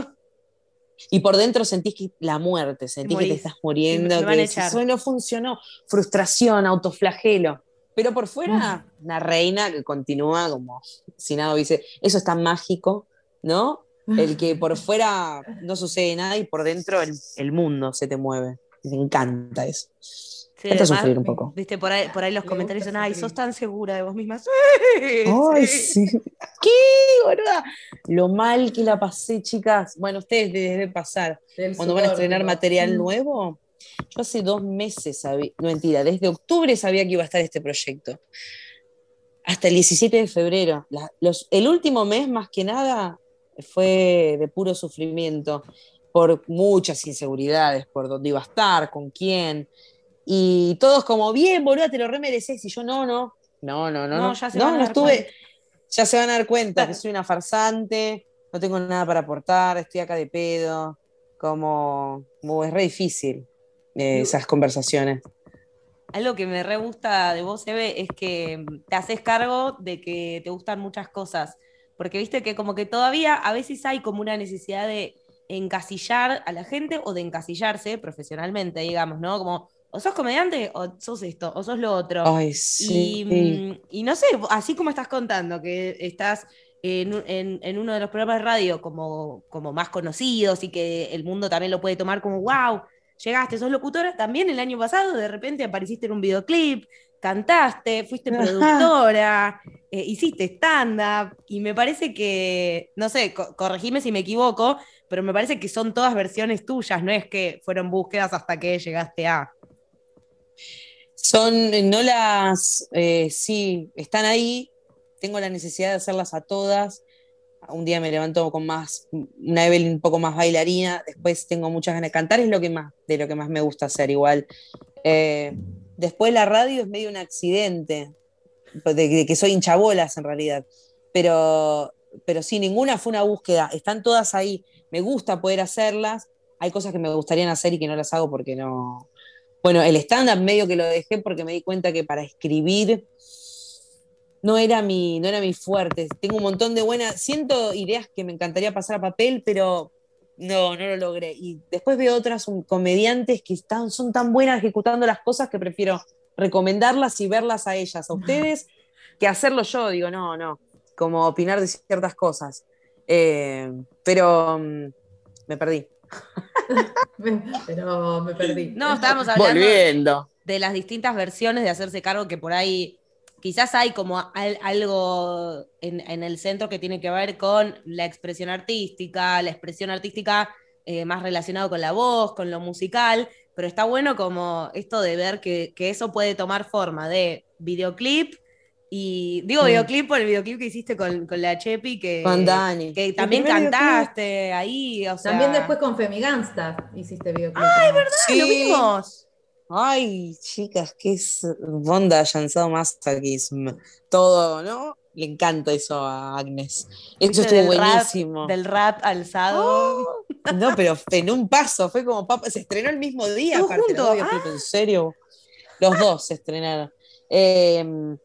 Y por dentro sentís que la muerte, sentís que te estás muriendo, que eso no funcionó. Frustración, autoflagelo. Pero por fuera, una reina que continúa como si nada hubiese. Eso está mágico, ¿no? El que por fuera no sucede nada y por dentro el, mundo se te mueve. Me encanta eso. Sí, sufrir un poco. Viste, por ahí, por ahí los comentarios son, ay, sos tan segura de vos misma. Ay, sí. ¿Qué, boluda? Lo mal que la pasé, chicas. Bueno, ustedes deben pasar. Cuando van a estrenar material mm. nuevo, yo hace dos meses sabía, no mentira, desde octubre sabía que iba a estar este proyecto. Hasta el 17 de febrero. los, el último mes, más que nada, fue de puro sufrimiento por muchas inseguridades, por dónde iba a estar, con quién. Y todos como, bien, boludo, te lo remereces. Y yo, no, no, no, no, no, no, ya se no, no estuve. Ya se van a dar cuenta que soy una farsante, no tengo nada para aportar, estoy acá de pedo. Como, como es re difícil eh, esas conversaciones. Algo que me re gusta de vos, Eve, es que te haces cargo de que te gustan muchas cosas. Porque viste que como que todavía a veces hay como una necesidad de encasillar a la gente o de encasillarse profesionalmente, digamos, ¿no? Como, o sos comediante o sos esto, o sos lo otro. Ay, sí. y, mm, no sé, así como estás contando, que estás en, uno de los programas de radio como, como más conocidos y que el mundo también lo puede tomar como, wow, llegaste, sos locutora, también el año pasado de repente apareciste en un videoclip, cantaste, fuiste productora, eh, hiciste stand-up, y me parece que, no sé, corregime si me equivoco, pero me parece que son todas versiones tuyas, no es que fueron búsquedas hasta que llegaste a... Son, no las, eh, sí, están ahí, tengo la necesidad de hacerlas a todas. Un día me levanto con más, una Evelyn un poco más bailarina, después tengo muchas ganas de cantar, es lo que más, de lo que más me gusta hacer igual. Eh, después la radio es medio un accidente, de, que soy hinchabolas en realidad, pero, pero sí, ninguna fue una búsqueda, están todas ahí, me gusta poder hacerlas, hay cosas que me gustaría hacer y que no las hago porque no... Bueno, el stand-up medio que lo dejé porque me di cuenta que para escribir no era mi, no era mi fuerte. Tengo un montón de buenas, siento ideas que me encantaría pasar a papel, pero no, no lo logré. Y después veo otras comediantes que están, son tan buenas ejecutando las cosas que prefiero recomendarlas y verlas a ellas, a ustedes, que hacerlo yo. Digo, no, no, como opinar de ciertas cosas. Eh, pero mm, me perdí. pero me perdí. No, estábamos hablando de las distintas versiones de hacerse cargo que por ahí quizás hay como algo en, el centro que tiene que ver con la expresión artística, la expresión artística eh, más relacionado con la voz, con lo musical, pero está bueno como esto de ver que, eso puede tomar forma de videoclip. Y digo videoclip por el videoclip que hiciste con, la Chepi, que, que también cantaste ahí. También después con Femigangsta hiciste videoclip. ¡Ay, verdad! ¡Lo vimos! Ay, chicas, qué es Bonda aquí, todo, ¿no? Le encanta eso a Agnes. Eso estuvo buenísimo. del rap alzado. Oh, no, pero en un paso, fue como papá, se estrenó el mismo día, aparte, ah. en serio. Los dos se estrenaron. Em,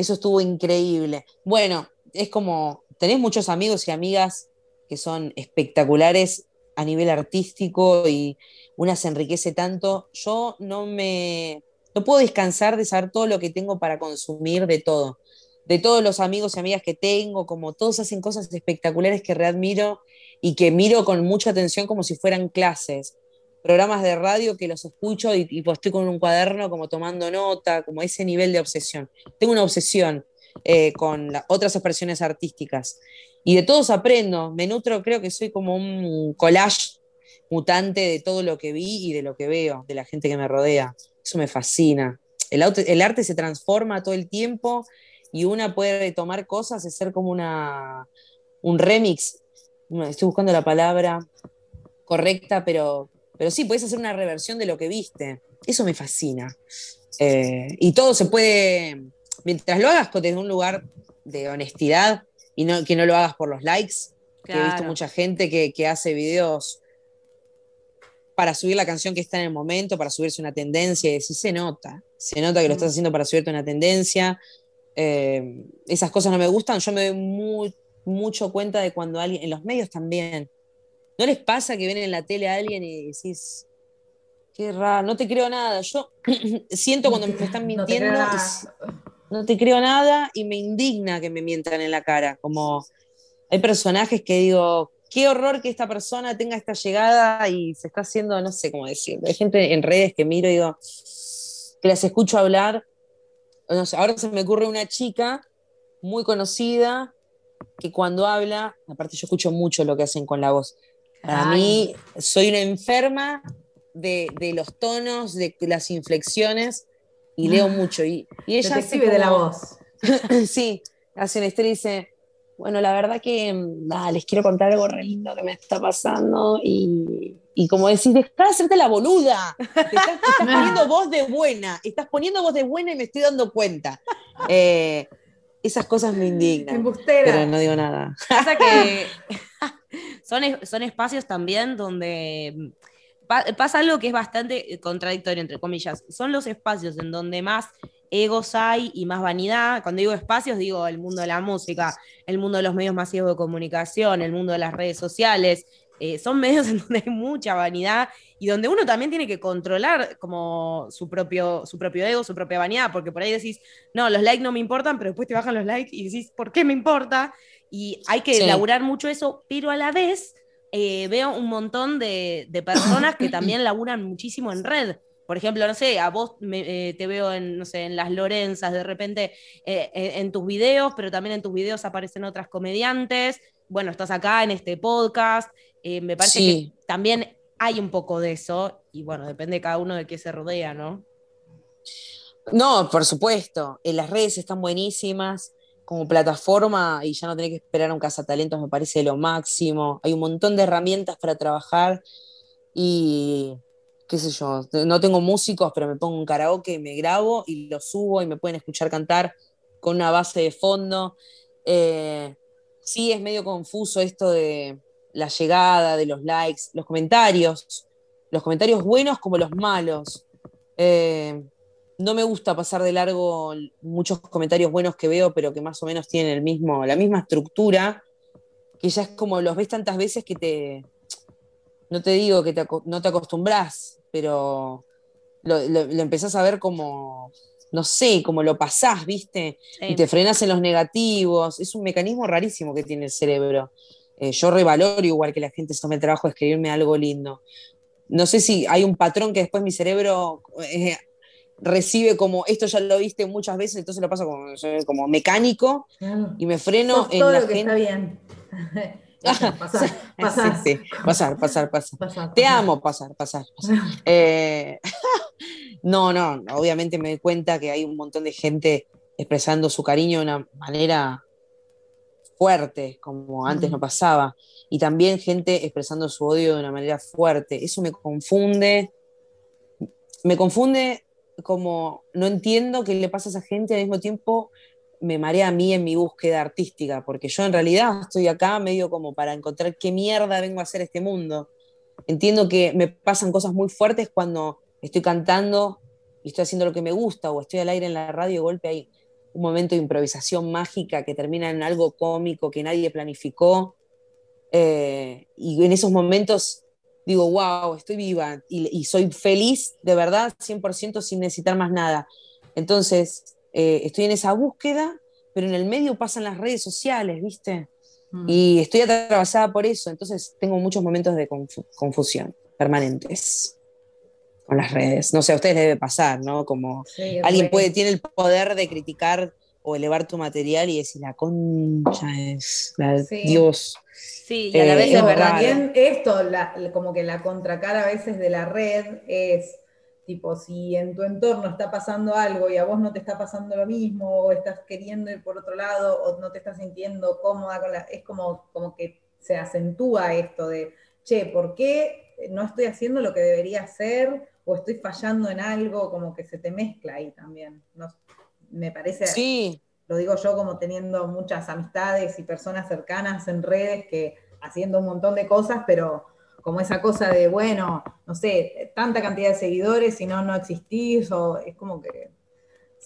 eso estuvo increíble. Bueno, es como, tenés muchos amigos y amigas que son espectaculares a nivel artístico y una se enriquece tanto. Yo no me, no puedo descansar de saber todo lo que tengo para consumir de todo, de todos los amigos y amigas que tengo, como todos hacen cosas espectaculares que readmiro y que miro con mucha atención como si fueran clases. Programas de radio que los escucho y, pues estoy con un cuaderno como tomando nota, como ese nivel de obsesión. Tengo una obsesión eh, con otras expresiones artísticas. Y de todos aprendo, me nutro, creo que soy como un collage mutante de todo lo que vi y de lo que veo, de la gente que me rodea. Eso me fascina. El, arte se transforma todo el tiempo y una puede tomar cosas y ser como una, un remix. Estoy buscando la palabra correcta, pero, pero sí, puedes hacer una reversión de lo que viste. Eso me fascina. Eh, y todo se puede, mientras lo hagas desde un lugar de honestidad y no, que no lo hagas por los likes, que he visto mucha gente que, que hace videos para subir la canción que está en el momento, para subirse una tendencia, y sí se nota, se nota que lo estás mm. haciendo para subirte una tendencia. Eh, esas cosas no me gustan, yo me doy mucho cuenta de cuando alguien, en los medios también, ¿no les pasa que ven en la tele a alguien y decís, qué raro, no te creo nada? Yo siento cuando me están mintiendo, no te, creo nada y me indigna que me mientan en la cara, como hay personajes que digo, qué horror que esta persona tenga esta llegada y se está haciendo, no sé cómo decirlo. Hay gente en redes que miro y digo, que las escucho hablar. ahora se me ocurre una chica muy conocida que cuando habla, aparte yo escucho mucho lo que hacen con la voz. Para mí, soy una enferma de, los tonos, de las inflexiones y leo ah. mucho. Y, y ella. de la voz. sí, hace una historia y dice: bueno, la verdad que les quiero contar algo re lindo que me está pasando y, y como decís, deja de hacerte la boluda. estás, poniendo voz de buena, estás poniendo voz de buena y me estoy dando cuenta. Eh, esas cosas me indignan. Pero no digo nada. Pasa que son, son espacios también donde pasa algo que es bastante contradictorio, entre comillas. Son los espacios en donde más egos hay y más vanidad. Cuando digo espacios, digo el mundo de la música, el mundo de los medios masivos de comunicación, el mundo de las redes sociales. Eh, son medios en donde hay mucha vanidad y donde uno también tiene que controlar como su propio, su propio ego, su propia vanidad, porque por ahí decís, no, los likes no me importan, pero después te bajan los likes y decís, ¿por qué me importa? Y hay que elaborar mucho eso, pero a la vez eh, veo un montón de, de personas que también laburan muchísimo en red por ejemplo, no sé, a vos eh, te veo en, no sé, en las Lorenzas, de repente eh, en tus videos, pero también en tus videos aparecen otras comediantes. Bueno, estás acá en este podcast. me parece que también hay un poco de eso, y bueno, depende de cada uno de qué se rodea, ¿no? No, por supuesto. Las redes están buenísimas como plataforma y ya no tener que esperar a un cazatalentos me parece lo máximo. Hay un montón de herramientas para trabajar y qué sé yo, no tengo músicos, pero me pongo un karaoke, me grabo y lo subo y me pueden escuchar cantar con una base de fondo. Eh, sí, es medio confuso esto de la llegada, de los likes, los comentarios, los comentarios buenos como los malos. Eh, no me gusta pasar de largo muchos comentarios buenos que veo, pero que más o menos tienen el mismo, la misma estructura, que ya es como los ves tantas veces que te, no te digo que no te acostumbras, pero lo, empezás a ver como, no sé, como lo pasás, ¿viste? Y te frenas en los negativos. Es un mecanismo rarísimo que tiene el cerebro. Eh, yo revaloro igual que la gente se tome el trabajo de escribirme algo lindo. No sé si hay un patrón que después mi cerebro eh, recibe como, esto ya lo viste muchas veces, entonces lo paso como, como mecánico y me freno en la gente. Está bien. pasar, pasar. Sí, pasar, pasar, pasar. Te amo, pasar, pasar. Eh, no, no, obviamente me doy cuenta que hay un montón de gente expresando su cariño de una manera fuerte, como antes no pasaba, y también gente expresando su odio de una manera fuerte. Eso me confunde, me confunde como no entiendo qué le pasa a esa gente al mismo tiempo me marea a mí en mi búsqueda artística, porque yo en realidad estoy acá medio como para encontrar qué mierda vengo a hacer este mundo. Entiendo que me pasan cosas muy fuertes cuando estoy cantando y estoy haciendo lo que me gusta o estoy al aire en la radio y golpe hay un momento de improvisación mágica que termina en algo cómico que nadie planificó. Eh, y en esos momentos digo, wow, estoy viva y, y soy feliz de verdad 100% sin necesitar más nada. Entonces, eh, estoy en esa búsqueda, pero en el medio pasan las redes sociales, ¿viste? Mm. Y estoy atravesada por eso, entonces tengo muchos momentos de confusión permanentes con las redes. No sé, a ustedes les debe pasar, ¿no? Como alguien puede, tiene el poder de criticar o elevar tu material y decir, la concha es, la, Dios. Sí, y a la vez eh, También esto, como que la contracara a veces de la red es, tipo, si en tu entorno está pasando algo y a vos no te está pasando lo mismo, o estás queriendo ir por otro lado, o no te estás sintiendo cómoda con la... Es como, como que se acentúa esto de, che, ¿por qué no estoy haciendo lo que debería hacer? O estoy fallando en algo, como que se te mezcla ahí también. No, me parece, sí. lo digo yo como teniendo muchas amistades y personas cercanas en redes que haciendo un montón de cosas, pero como esa cosa de, bueno, no sé, tanta cantidad de seguidores y no, no existís, o es como que...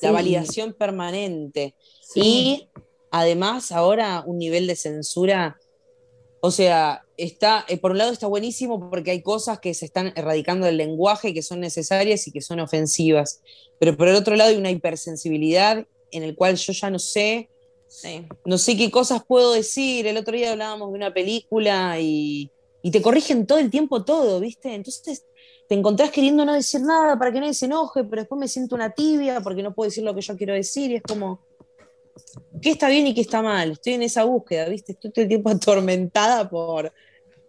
La validación permanente. Y además ahora un nivel de censura, o sea, está, eh, por un lado está buenísimo porque hay cosas que se están erradicando del lenguaje que son necesarias y que son ofensivas, pero por el otro lado hay una hipersensibilidad en el cual yo ya no sé, no sé qué cosas puedo decir. El otro día hablábamos de una película y, te corrigen todo el tiempo todo, ¿viste? Entonces te encontrás queriendo no decir nada para que nadie se enoje, pero después me siento una tibia porque no puedo decir lo que yo quiero decir y es como, ¿qué está bien y qué está mal? Estoy en esa búsqueda, ¿viste? Estoy todo el tiempo atormentada por,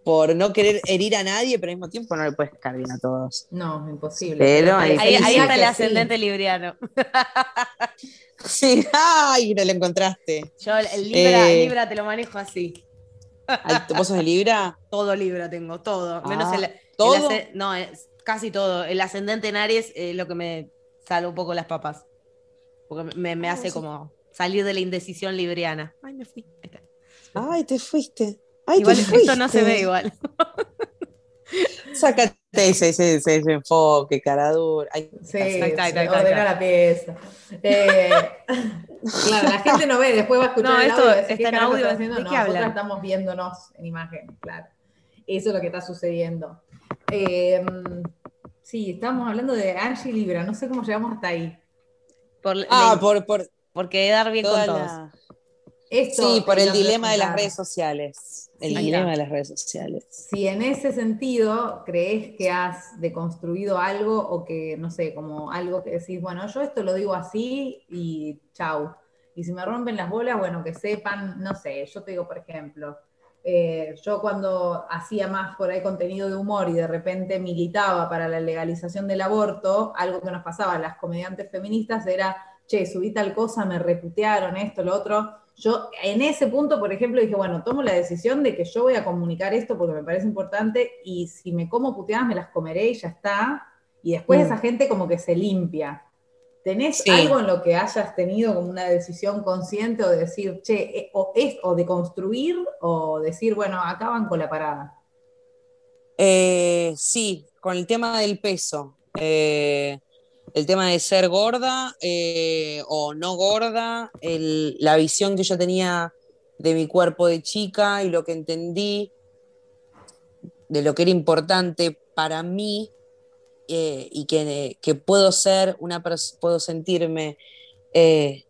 por no querer herir a nadie, pero al mismo tiempo no le puedes caer bien a todos. No, imposible. Pero ahí, está el ascendente libriano. sí, ay, no lo encontraste. Yo el Libra, eh, Libra te lo manejo así. ¿Vos sos de Libra? Todo Libra tengo, todo. Menos ah, el, ¿todo? no, es casi todo. El ascendente en Aries es lo que me salva un poco las papas. Porque me, me ah, hace como salir de la indecisión libriana. Ay, me fui. Ay, te fuiste igual esto no se ve igual. Sácate ese, ese, ese, enfoque, cara dura. sí, ordena la pieza. Eh, claro, la gente no ve, después va a escuchar no, el audio. Esto está en audio. Haciendo? no, nosotros estamos viéndonos en imagen, claro. Eso es lo que está sucediendo. Eh, sí, estamos hablando de Angie Libra, no sé cómo llegamos hasta ahí. ah, por, por, porque dar bien con todos sí, por el dilema de las redes sociales. El dilema de las redes sociales. Si en ese sentido crees que has deconstruido algo o que, no sé, como algo que decís, bueno, yo esto lo digo así y chau. Y si me rompen las bolas, bueno, que sepan, no sé, yo te digo, por ejemplo, eh, yo cuando hacía más por ahí contenido de humor y de repente militaba para la legalización del aborto, algo que nos pasaba a las comediantes feministas era, che, subí tal cosa, me reputearon esto, lo otro yo en ese punto, por ejemplo, dije, bueno, tomo la decisión de que yo voy a comunicar esto porque me parece importante y si me como puteadas me las comeré y ya está. Y después mm. esa gente como que se limpia. ¿Tenés algo en lo que hayas tenido como una decisión consciente o de decir, che, eh, o, es, o de construir o decir, bueno, acaban con la parada? Eh, sí, con el tema del peso. Eh, el tema de ser gorda eh, o no gorda, la visión que yo tenía de mi cuerpo de chica y lo que entendí de lo que era importante para mí eh, y que, puedo ser una puedo sentirme eh,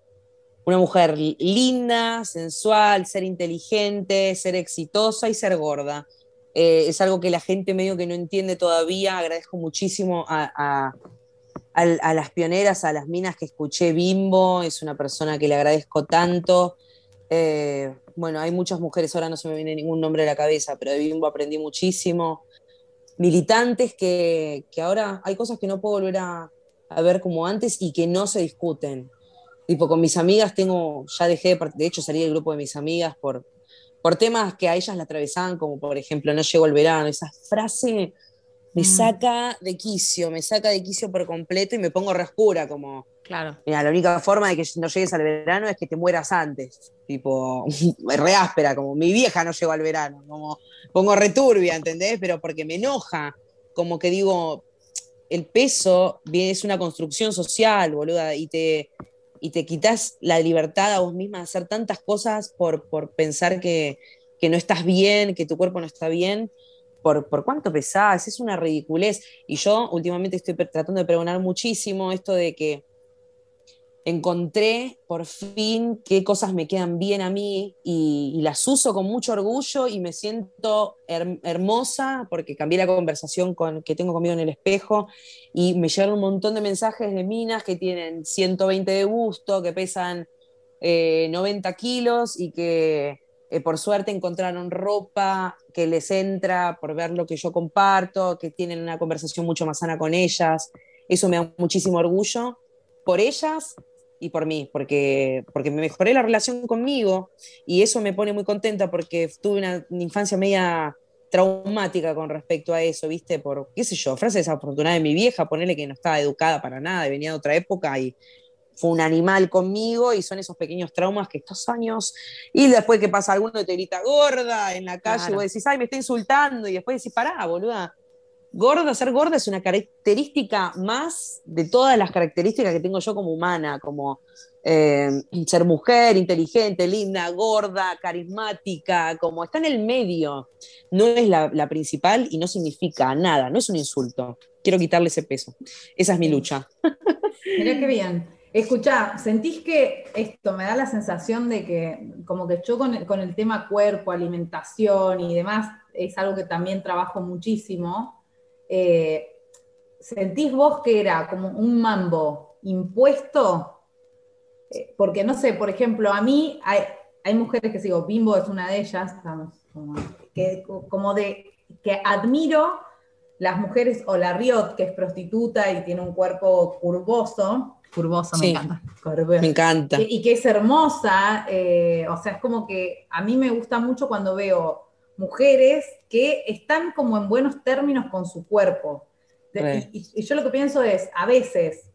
una mujer linda, sensual, ser inteligente, ser exitosa y ser gorda. es algo que la gente medio que no entiende todavía. Agradezco muchísimo a a las pioneras, a las minas que escuché Bimbo, es una persona que le agradezco tanto. Eh, bueno, hay muchas mujeres, ahora no se me viene ningún nombre a la cabeza, pero de Bimbo aprendí muchísimo. Militantes que, ahora hay cosas que no puedo volver a, ver como antes y que no se discuten. Tipo, con mis amigas tengo, ya dejé, de, de hecho salí del grupo de mis amigas por, por temas que a ellas la atravesaban, como por ejemplo, no llegó el verano, esa frase me mm. saca de quicio, me saca de quicio por completo y me pongo rescura, como, claro. Mira, la única forma de que no llegues al verano es que te mueras antes, tipo, re áspera, como mi vieja no llegó al verano, como pongo returbia, ¿entendés? Pero porque me enoja, como que digo, el peso es una construcción social, boluda, y te, y te quitas la libertad a vos misma de hacer tantas cosas por, por pensar que, que no estás bien, que tu cuerpo no está bien por, cuánto pesás, es una ridiculez. Y yo últimamente estoy tratando de pregonar muchísimo esto de que encontré por fin qué cosas me quedan bien a mí y, las uso con mucho orgullo y me siento hermosa porque cambié la conversación con, que tengo conmigo en el espejo y me llegan un montón de mensajes de minas que tienen 120 de gusto, que pesan 90 kilos y que por suerte encontraron ropa que les entra por ver lo que yo comparto, que tienen una conversación mucho más sana con ellas. Eso me da muchísimo orgullo por ellas y por mí, porque, porque me mejoré la relación conmigo y eso me pone muy contenta porque tuve una, infancia media traumática con respecto a eso, ¿viste? Por, qué sé yo, frase desafortunada de mi vieja, ponerle que no estaba educada para nada, venía de otra época y fue un animal conmigo y son esos pequeños traumas que estos años, y después que pasa alguno y te grita gorda en la calle, y vos decís, ay, me está insultando, y después decís, pará, boluda, gorda, ser gorda es una característica más de todas las características que tengo yo como humana, como eh, ser mujer, inteligente, linda, gorda, carismática, como está en el medio. No es la, principal y no significa nada, no es un insulto. Quiero quitarle ese peso. Esa es mi lucha. Mirá qué bien. Escucha, ¿sentís que esto me da la sensación de que como que yo con el tema cuerpo, alimentación y demás, es algo que también trabajo muchísimo? Eh, ¿sentís vos que era como un mambo impuesto? Eh, porque no sé, por ejemplo, a mí hay, mujeres que sigo, Bimbo es una de ellas, como, que, como de que admiro las mujeres, o la Riot, que es prostituta y tiene un cuerpo curvoso, curvoso, me encanta. Me encanta. Y, que es hermosa, eh, o sea, es como que a mí me gusta mucho cuando veo mujeres que están como en buenos términos con su cuerpo. y, yo lo que pienso es, a veces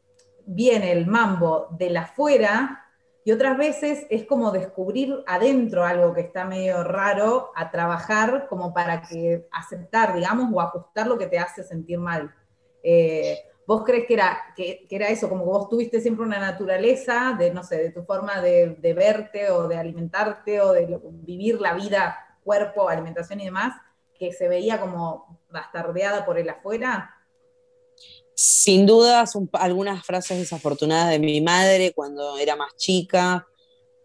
viene el mambo de la afuera y otras veces es como descubrir adentro algo que está medio raro a trabajar como para que aceptar, digamos, o ajustar lo que te hace sentir mal. Eh, ¿Vos crees que era, que, era eso, como que vos tuviste siempre una naturaleza de, no sé, de tu forma de, verte o de alimentarte o de vivir la vida cuerpo, alimentación y demás, que se veía como bastardeada por el afuera? Sin dudas, algunas frases desafortunadas de mi madre cuando era más chica,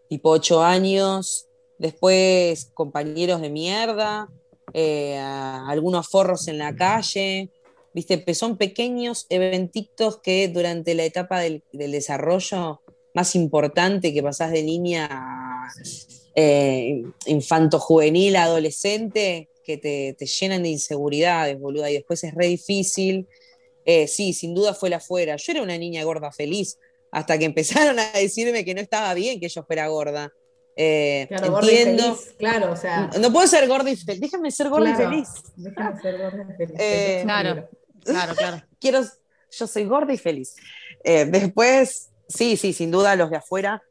tipo ocho años, después compañeros de mierda, eh, algunos forros en la calle, viste, son pequeños eventitos que durante la etapa del, del desarrollo más importante que pasás de niña a eh, infanto juvenil, adolescente, que te, llenan de inseguridades, boluda, y después es re difícil. Eh, sí, sin duda fue la fuera. Yo era una niña gorda feliz, hasta que empezaron a decirme que no estaba bien que yo fuera gorda. Eh, claro, entiendo. Gorda y feliz, claro, o sea. No, puedo ser gorda y feliz. Déjame ser gorda y feliz. Déjame ser gorda y feliz. claro, claro, claro. Quiero, yo soy gorda y feliz. después, sí, sí, sin duda los de afuera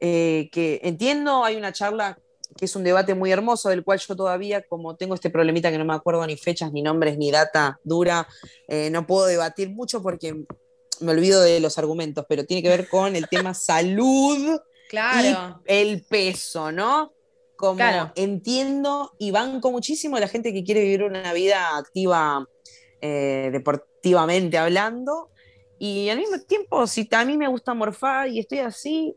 eh, que entiendo, hay una charla que es un debate muy hermoso, del cual yo todavía, como tengo este problemita que no me acuerdo ni fechas, ni nombres, ni data dura, eh, no puedo debatir mucho porque me olvido de los argumentos, pero tiene que ver con el tema salud claro. y el peso, ¿no? Como entiendo y banco muchísimo a la gente que quiere vivir una vida activa eh, deportivamente hablando, y al mismo tiempo, si a mí me gusta morfar y estoy así,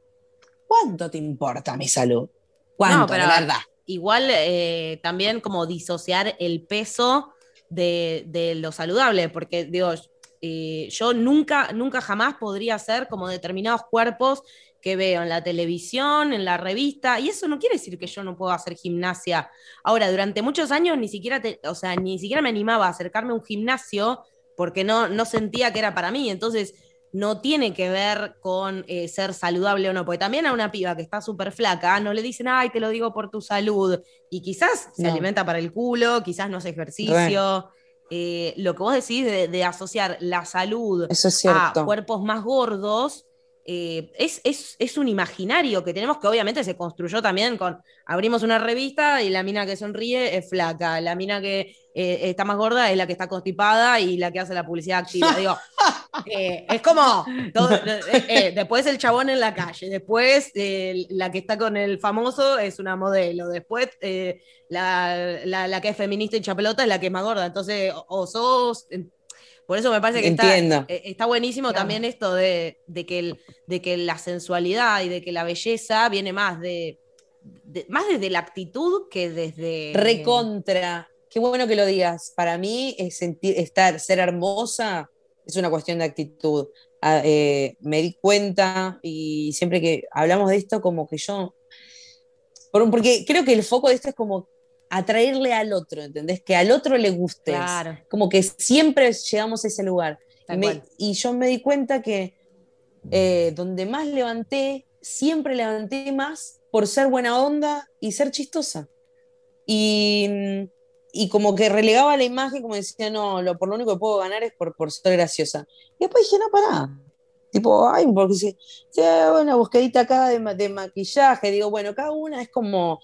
¿cuánto te importa mi salud? ¿Cuánto, pero verdad? Igual eh, también como disociar el peso de, lo saludable, porque digo, eh, yo nunca, nunca jamás podría ser como determinados cuerpos que veo en la televisión, en la revista, y eso no quiere decir que yo no puedo hacer gimnasia. Ahora, durante muchos años ni siquiera, o sea, ni siquiera me animaba a acercarme a un gimnasio porque no, no sentía que era para mí. Entonces, no tiene que ver con eh, ser saludable o no, porque también a una piba que está súper flaca no le dicen, ay, te lo digo por tu salud, y quizás se alimenta para el culo, quizás no hace ejercicio. Eh, lo que vos decís de, asociar la salud a cuerpos más gordos, eh, es, es, un imaginario que tenemos que obviamente se construyó también con, abrimos una revista y la mina que sonríe es flaca, la mina que eh, está más gorda es la que está constipada y la que hace la publicidad activa. Digo, eh, es como, después el chabón en la calle, después la que está con el famoso es una modelo, después la, que es feminista y chapelota es la que es más gorda, entonces o sos por eso me parece que está, eh, está, buenísimo también esto de, que de que la sensualidad y de que la belleza viene más de, más desde la actitud que desde. Recontra. Qué bueno que lo digas. Para mí es sentir, estar, ser hermosa es una cuestión de actitud. Ah, eh, me di cuenta y siempre que hablamos de esto, como que yo, porque creo que el foco de esto es como atraerle al otro, ¿entendés? Que al otro le guste. Como que siempre llegamos a ese lugar. Y, yo me di cuenta que eh, donde más levanté, siempre levanté más por ser buena onda y ser chistosa. Y, como que relegaba la imagen, como decía, no, lo, por lo único que puedo ganar es por, por ser graciosa. Y después dije, no, pará. Tipo, ay, porque si, si una buscadita acá de, de, maquillaje, digo, bueno, cada una es como,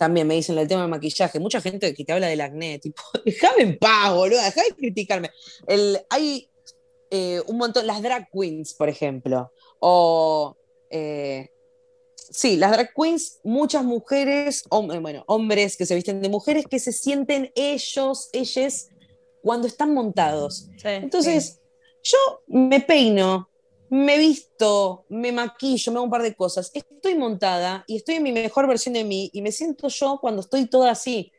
también me dicen el tema del maquillaje, mucha gente que te habla del acné, tipo, déjame en paz, boludo, déjame de criticarme. El, hay eh, un montón, las drag queens, por ejemplo, o, eh, sí, las drag queens, muchas mujeres, bueno, hombres que se visten de mujeres que se sienten ellos, ellas, cuando están montados. Entonces, yo me peino, me visto, me maquillo, me hago un par de cosas, estoy montada y estoy en mi mejor versión de mí y me siento yo cuando estoy toda así,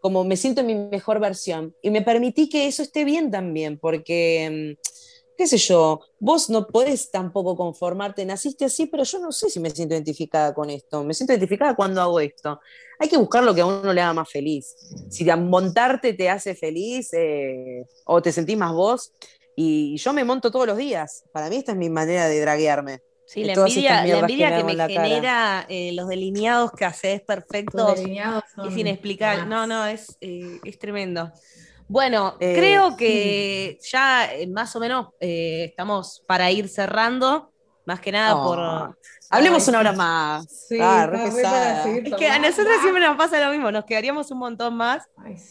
como me siento en mi mejor versión. Y me permití que eso esté bien también, porque, mm, qué sé yo, vos no podés tampoco conformarte, naciste así, pero yo no sé si me siento identificada con esto, me siento identificada cuando hago esto. Hay que buscar lo que a uno le haga más feliz. Si montarte te hace feliz eh, o te sentís más vos, y yo me monto todos los días. Para mí esta es mi manera de draguearme. Sí, la envidia, la envidia que, me genera eh, los delineados que haces perfectos y sin explicar. No, no, es, eh, es tremendo. Bueno, eh, creo que ya más o menos estamos para ir cerrando. Más que nada por. Hablemos una hora más. Sí, ah, es que a nosotros siempre nos pasa lo mismo, nos quedaríamos un montón más,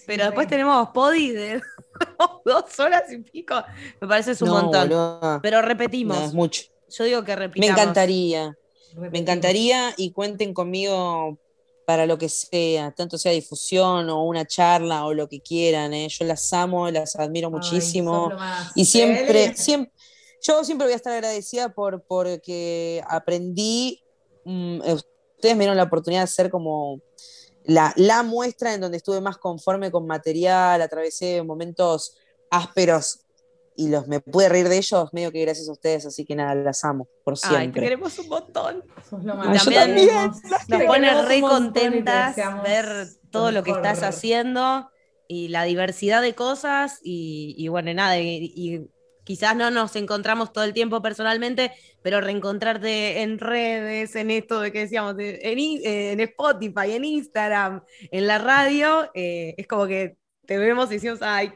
pero después tenemos podi de dos horas y pico. Me parece un montón. Pero repetimos. es mucho. Yo digo que repetimos. Me encantaría. Me encantaría y cuenten conmigo para lo que sea, tanto sea difusión o una charla o lo que quieran. ¿eh? Yo las amo, las admiro muchísimo. Y siempre, siempre, yo siempre voy a estar agradecida por porque aprendí. Mm, ustedes me dieron la oportunidad de ser como la, muestra en donde estuve más conforme con material, atravesé momentos ásperos y los me pude reír de ellos medio que gracias a ustedes, así que nada, las amo por siempre. Ay, te queremos un montón. también, nos pone re contentas ver todo lo que estás haciendo y la diversidad de cosas y, bueno, nada, y quizás no nos encontramos todo el tiempo personalmente, pero reencontrarte en redes, en esto de que decíamos, en, Spotify, en Instagram, en la radio, eh, es como que te vemos y decimos, ay,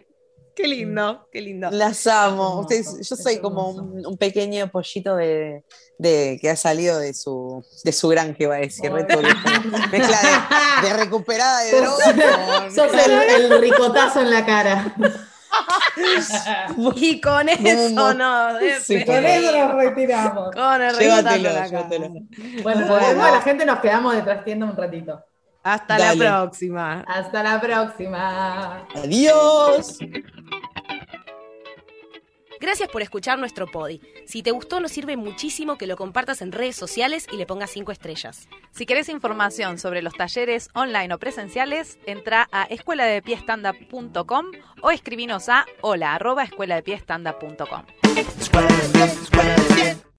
qué lindo, qué lindo. Las amo. yo soy como un, pequeño pollito de, que ha salido de su, de su granja, iba a decir. Mezcla de, recuperada de droga. Sos el ricotazo en la cara. y con eso no. con eso nos retiramos. Con el Bueno, pues la gente nos quedamos detrás tienda un ratito. Hasta la próxima. Hasta la próxima. Adiós. Gracias por escuchar nuestro podi. Si te gustó, nos sirve muchísimo que lo compartas en redes sociales y le pongas cinco estrellas. Si querés información sobre los talleres online o presenciales, entra a escueladepiestanda.com o escribinos a hola arroba.